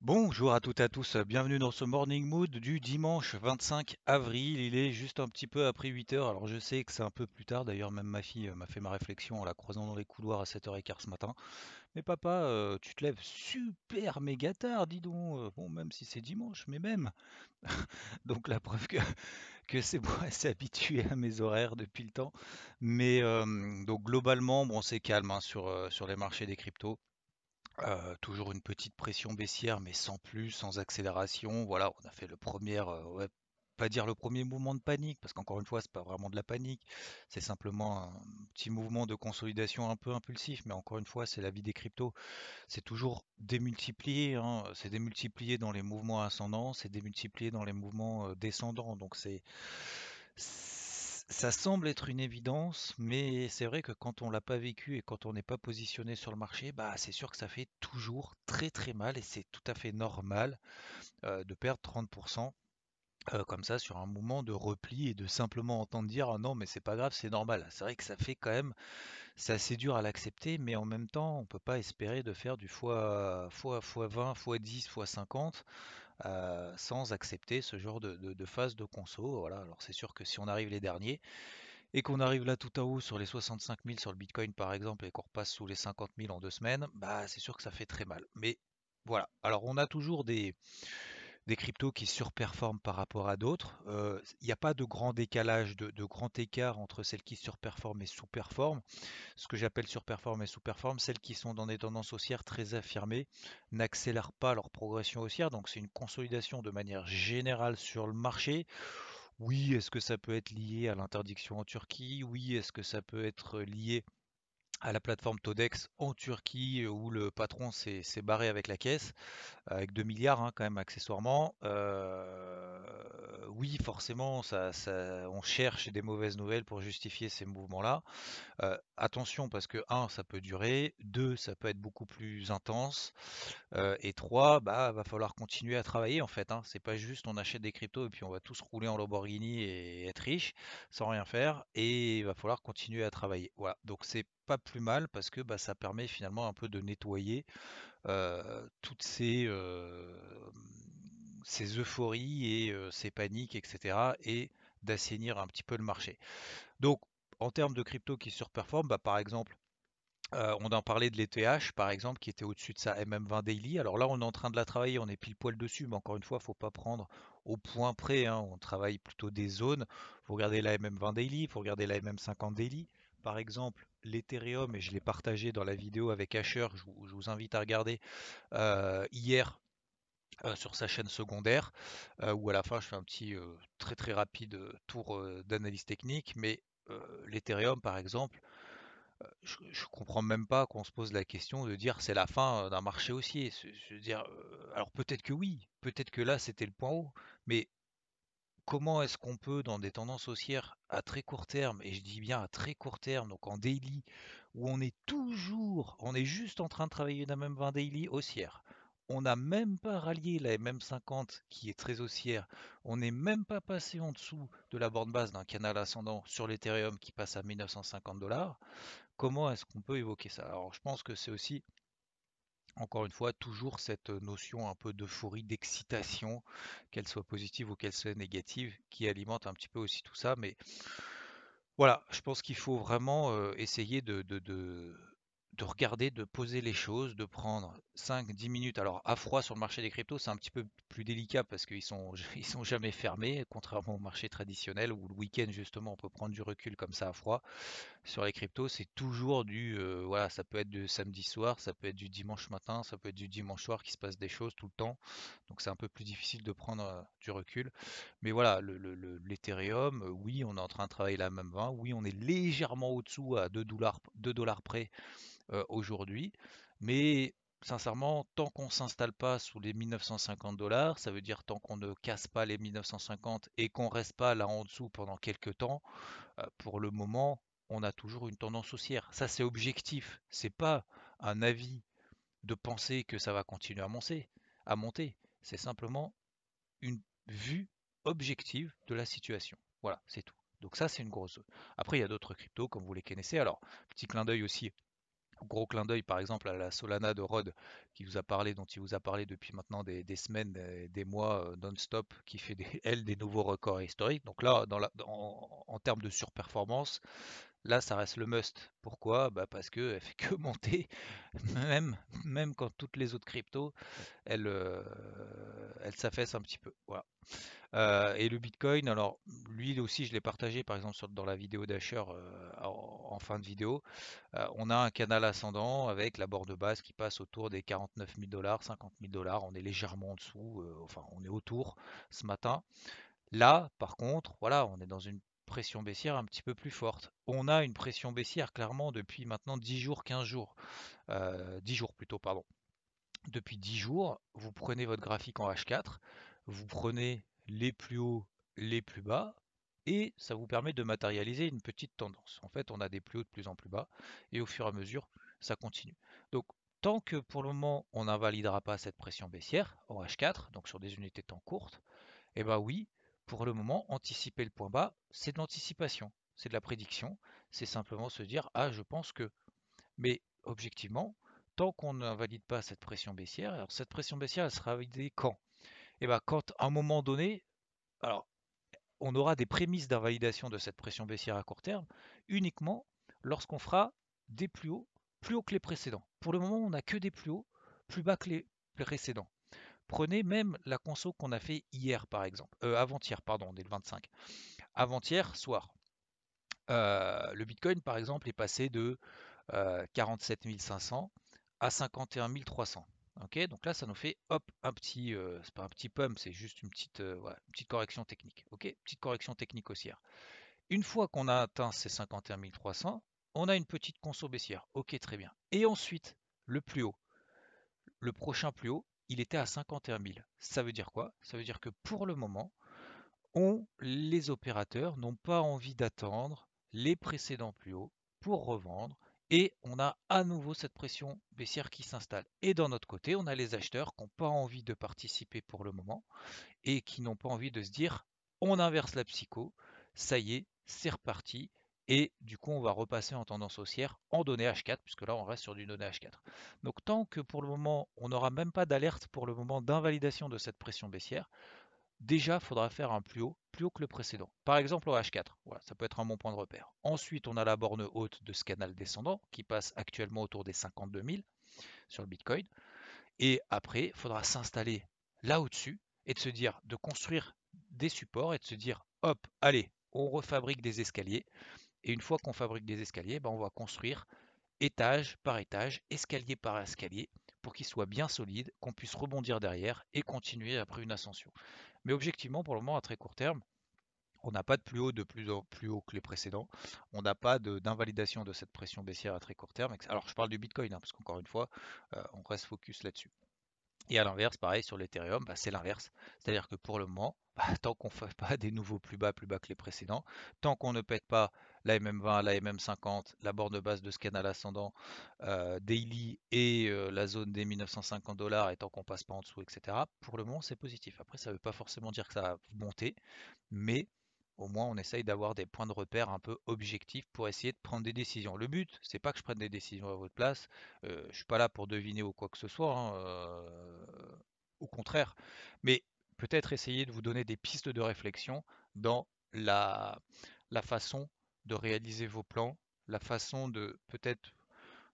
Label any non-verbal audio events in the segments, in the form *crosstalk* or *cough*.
Bonjour à toutes et à tous, bienvenue dans ce Morning Mood du dimanche 25 avril. Il est juste un petit peu après 8 heures. Alors je sais que c'est un peu plus tard, d'ailleurs même ma fille euh, m'a fait ma réflexion en la croisant dans les couloirs à 7h15 ce matin. Mais papa, euh, tu te lèves super méga tard, dis donc. Euh, Bon, même si c'est dimanche, mais même. *laughs* Donc la preuve que, c'est bon, elle *laughs* s'est habituée à mes horaires depuis le temps. Mais donc globalement, bon, c'est calme hein, sur les marchés des cryptos. Toujours une petite pression baissière, mais sans plus, sans accélération. Voilà, on a fait le premier, pas dire le premier mouvement de panique, parce qu'encore une fois, c'est pas vraiment de la panique, c'est simplement un petit mouvement de consolidation un peu impulsif. Mais encore une fois, c'est la vie des cryptos, c'est toujours démultiplié, hein, c'est démultiplié dans les mouvements ascendants, c'est démultiplié dans les mouvements descendants. Donc c'est ça semble être une évidence, mais c'est vrai que quand on l'a pas vécu et quand on n'est pas positionné sur le marché, bah c'est sûr que ça fait toujours très très mal et c'est tout à fait normal de perdre 30% euh, comme ça sur un moment de repli et de simplement entendre dire ah non mais c'est pas grave, c'est normal. C'est vrai que ça fait quand même, c'est assez dur à l'accepter, mais en même temps on peut pas espérer de faire du fois fois fois 20, fois 10, fois 50 euh, sans accepter ce genre de, phase de conso. Voilà. Alors c'est sûr que si on arrive les derniers et qu'on arrive là tout à haut sur les 65 000 sur le Bitcoin par exemple et qu'on repasse sous les 50 000 en deux semaines, bah c'est sûr que ça fait très mal. Mais voilà. Alors on a toujours des, des cryptos qui surperforment par rapport à d'autres. Euh, Il n'y a pas de grand décalage, de, grand écart entre celles qui surperforment et sous-performent. Ce que j'appelle surperforme et sous-performe, celles qui sont dans des tendances haussières très affirmées n'accélèrent pas leur progression haussière. Donc c'est une consolidation de manière générale sur le marché. Oui, est-ce que ça peut être lié à l'interdiction en Turquie? Oui, est-ce que ça peut être lié à la plateforme Todex en Turquie où le patron s'est barré avec la caisse? avec 2 milliards hein, quand même accessoirement. Euh, oui, forcément, ça, on cherche des mauvaises nouvelles pour justifier ces mouvements-là. Euh, attention parce que un, ça peut durer, deux, ça peut être beaucoup plus intense, euh, et trois, bah, va falloir continuer à travailler en fait. Hein. C'est pas juste on achète des cryptos et puis on va tous rouler en Lamborghini et être riche sans rien faire, et il va falloir continuer à travailler. Voilà, donc c'est pas plus mal parce que bah, ça permet finalement un peu de nettoyer toutes ces, ces euphories et ces paniques, etc. et d'assainir un petit peu le marché. Donc, en termes de crypto qui surperforment, bah, par exemple, on en parlait de l'ETH, par exemple, qui était au-dessus de sa MM20 daily. Alors là, on est en train de la travailler, on est pile poil dessus, mais encore une fois, faut pas prendre au point près. hein. On travaille plutôt des zones. Il faut regarder la MM20 daily, il faut regarder la MM50 daily. Par exemple, l'Ethereum, et je l'ai partagé dans la vidéo avec Asher, je vous, invite à regarder euh, hier euh, sur sa chaîne secondaire, euh, où à la fin je fais un petit très très rapide tour d'analyse technique, mais l'Ethereum par exemple, je, je comprends même pas qu'on se pose la question de dire c'est la fin d'un marché haussier. Alors peut-être que oui, peut-être que là c'était le point haut, mais comment est-ce qu'on peut dans des tendances haussières à très court terme, et je dis bien à très court terme, donc en daily, où on est toujours, on est juste en train de travailler une MM20 daily haussière. On n'a même pas rallié la MM50 qui est très haussière. On n'est même pas passé en dessous de la borne basse d'un canal ascendant sur l'Ethereum qui passe à 1950 dollars. Comment est-ce qu'on peut évoquer ça? Alors je pense que c'est aussi, encore une fois, toujours cette notion un peu d'euphorie, d'excitation, qu'elle soit positive ou qu'elle soit négative, qui alimente un petit peu aussi tout ça. Mais voilà, je pense qu'il faut vraiment euh, essayer de, de, de, de regarder, de poser les choses, de prendre cinq, dix minutes. Alors, à froid sur le marché des cryptos, c'est un petit peu plus délicat parce qu'ils sont, *laughs* ils sont jamais fermés, contrairement au marché traditionnel où le week-end, justement, on peut prendre du recul comme ça à froid. Sur les cryptos, c'est toujours du, euh, voilà, ça peut être du samedi soir, ça peut être du dimanche matin, ça peut être du dimanche soir qui se passe des choses tout le temps. Donc c'est un peu plus difficile de prendre euh, du recul. Mais voilà, le, le- l'Ethereum, euh, oui, on est en train de travailler la même 20. Oui, on est légèrement au-dessous à 2 dollars, 2 dollars près aujourd'hui. Mais sincèrement, tant qu'on s'installe pas sous les 1950 dollars, ça veut dire tant qu'on ne casse pas les 1950 et qu'on reste pas là en dessous pendant quelques temps, euh, pour le moment, on a toujours une tendance haussière. Ça, c'est objectif. C'est pas un avis de penser que ça va continuer à monter. À monter. C'est simplement une vue objective de la situation. Voilà, c'est tout. Donc ça, c'est une grosse Après, il y a d'autres cryptos, comme vous les connaissez. Alors, petit clin d'œil aussi Gros clin d'œil par exemple à la Solana de Rod qui vous a parlé, dont il vous a parlé depuis maintenant des, semaines, des, mois euh, non-stop, qui fait des, *laughs* elle des nouveaux records historiques. Donc là, en termes de surperformance, là ça reste le must. Pourquoi? Bah Parce qu'elle fait que monter, *laughs* même, quand toutes les autres cryptos, elles, euh, elles s'affaissent un petit peu. Voilà. Euh, et le Bitcoin, alors lui aussi, je l'ai partagé par exemple dans la vidéo d'Asher euh, en, fin de vidéo. On a un canal ascendant avec la borne basse qui passe autour des 49 000 dollars, 50 000 dollars. On est légèrement en dessous, enfin on est autour ce matin. Là, par contre, voilà, on est dans une pression baissière un petit peu plus forte. On a une pression baissière clairement depuis maintenant 10 jours, 15 jours. 10 jours plutôt, pardon. Depuis 10 jours, vous prenez votre graphique en H4, vous prenez les plus hauts, les plus bas, et ça vous permet de matérialiser une petite tendance. En fait, on a des plus hauts de plus en plus bas, et au fur et à mesure, ça continue. Donc, tant que pour le moment, on n'invalidera pas cette pression baissière en H4, donc sur des unités de temps courtes, eh bien oui, pour le moment, anticiper le point bas, c'est de l'anticipation, c'est de la prédiction, c'est simplement se dire, ah, je pense que. Mais objectivement, tant qu'on n'invalide pas cette pression baissière, alors cette pression baissière, elle sera validée quand? Et ben, quand à un moment donné, alors on aura des prémices d'invalidation de cette pression baissière à court terme uniquement lorsqu'on fera des plus hauts, plus hauts que les précédents. Pour le moment, on n'a que des plus hauts, plus bas que les précédents. Prenez même la conso qu'on a fait hier, par exemple, euh, avant-hier, pardon, on est le 25. Avant-hier soir, euh, le Bitcoin, par exemple, est passé de 47 euh, 500 à 51 300. Ok, donc là, ça nous fait hop un petit, euh, c'est pas un petit pump, c'est juste une petite, petite correction technique. Ok, petite correction technique haussière. Une fois qu'on a atteint ces 51 300, on a une petite conso baissière. Ok, très bien. Et ensuite, le plus haut, le prochain plus haut, il était à 51 000. Ça veut dire quoi? Ça veut dire que pour le moment, on, les opérateurs n'ont pas envie d'attendre les précédents plus hauts pour revendre et on a à nouveau cette pression baissière qui s'installe. Et d'un autre côté, on a les acheteurs qui n'ont pas envie de participer pour le moment et qui n'ont pas envie de se dire on inverse la psycho, ça y est, c'est reparti. Et du coup, on va repasser en tendance haussière en données H4, puisque là, on reste sur du données H4. Donc, tant que pour le moment, on n'aura même pas d'alerte pour le moment d'invalidation de cette pression baissière, déjà, il faudra faire un plus haut, plus haut que le précédent. Par exemple au H4, voilà, ça peut être un bon point de repère. Ensuite, on a la borne haute de ce canal descendant qui passe actuellement autour des 52 000 sur le Bitcoin. Et après, il faudra s'installer là au-dessus et de se dire, de construire des supports et de se dire, hop, allez, on refabrique des escaliers. Et une fois qu'on fabrique des escaliers, ben on va construire étage par étage, escalier par escalier, pour qu'ils soient bien solides, qu'on puisse rebondir derrière et continuer après une ascension. Mais objectivement, pour le moment, à très court terme, on n'a pas de plus haut de plus, plus haut que les précédents. On n'a pas d'invalidation de, cette pression baissière à très court terme. Alors je parle du Bitcoin, hein, parce qu'encore une fois, euh, on reste focus là-dessus. Et à l'inverse, pareil sur l'Ethereum, bah, c'est l'inverse. C'est-à-dire que pour le moment, *laughs* tant qu'on ne fait pas des nouveaux plus bas, plus bas que les précédents, tant qu'on ne pète pas la MM20, la MM50, la borne basse de ce canal ascendant euh, daily et euh, la zone des 1950 dollars, et tant qu'on passe pas en dessous, etc., pour le moment, c'est positif. Après, ça ne veut pas forcément dire que ça va monter, mais au moins on essaye d'avoir des points de repère un peu objectifs pour essayer de prendre des décisions. Le but, c'est pas que je prenne des décisions à votre place. Je euh, je suis pas là pour deviner ou quoi que ce soit. Hein, euh, au contraire, mais peut-être essayer de vous donner des pistes de réflexion dans la, la façon de réaliser vos plans, la façon de peut-être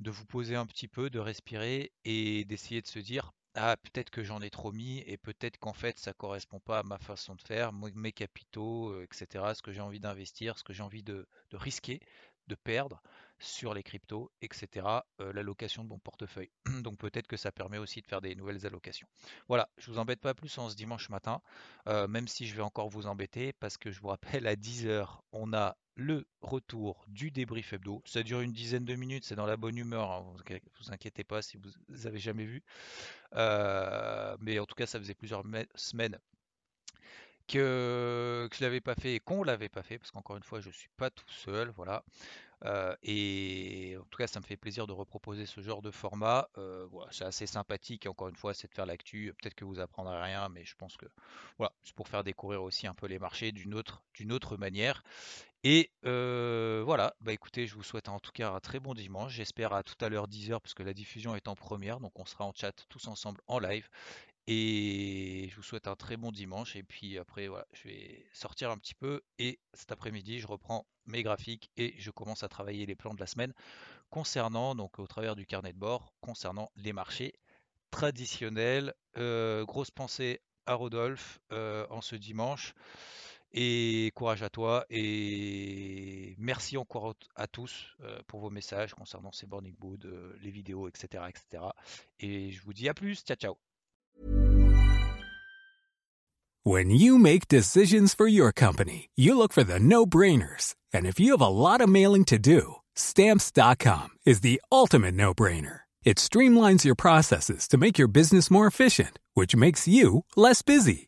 de vous poser un petit peu, de respirer et d'essayer de se dire ah, peut-être que j'en ai trop mis et peut-être qu'en fait ça correspond pas à ma façon de faire, mes capitaux, euh, etc. Ce que j'ai envie d'investir, ce que j'ai envie de, risquer, de perdre sur les cryptos, etc. Euh, l'allocation de mon portefeuille. *clears throat* Donc peut-être que ça permet aussi de faire des nouvelles allocations. Voilà, je vous embête pas plus en ce dimanche matin, euh, même si je vais encore vous embêter parce que je vous rappelle à 10h on a le retour du débrief hebdo. Ça dure une dizaine de minutes, c'est dans la bonne humeur, hein, vous, inquiétez pas si vous, avez jamais vu. Euh, mais en tout cas, ça faisait plusieurs semaines que, que je l'avais pas fait et qu'on l'avait pas fait, parce qu'encore une fois, je suis pas tout seul, voilà. Euh, et en tout cas, ça me fait plaisir de reproposer ce genre de format. Euh, c'est assez sympathique. Encore une fois, c'est de faire l'actu. Peut-être que vous apprendrez rien, mais je pense que voilà, c'est pour faire découvrir aussi un peu les marchés d'une autre manière. Et voilà, bah écoutez, je vous souhaite en tout cas un très bon dimanche. J'espère à tout à l'heure 10h, parce que la diffusion est en première, donc on sera en chat tous ensemble en live. Et je vous souhaite un très bon dimanche. Et puis après, voilà, je vais sortir un petit peu. Et cet après-midi, je reprends mes graphiques et je commence à travailler les plans de la semaine concernant, donc au travers du carnet de bord, concernant les marchés traditionnels. Grosse pensée à Rodolphe en ce dimanche. Et courage à toi et merci encore à tous euh, pour vos messages concernant ces Burning Boot, les vidéos, etc., etc. Et je vous dis à plus. Ciao, ciao. When you make decisions for your company, you look for the no-brainers. And if you have a lot of mailing to do, stamps.com is the ultimate no-brainer. It streamlines your processes to make your business more efficient, which makes you less busy.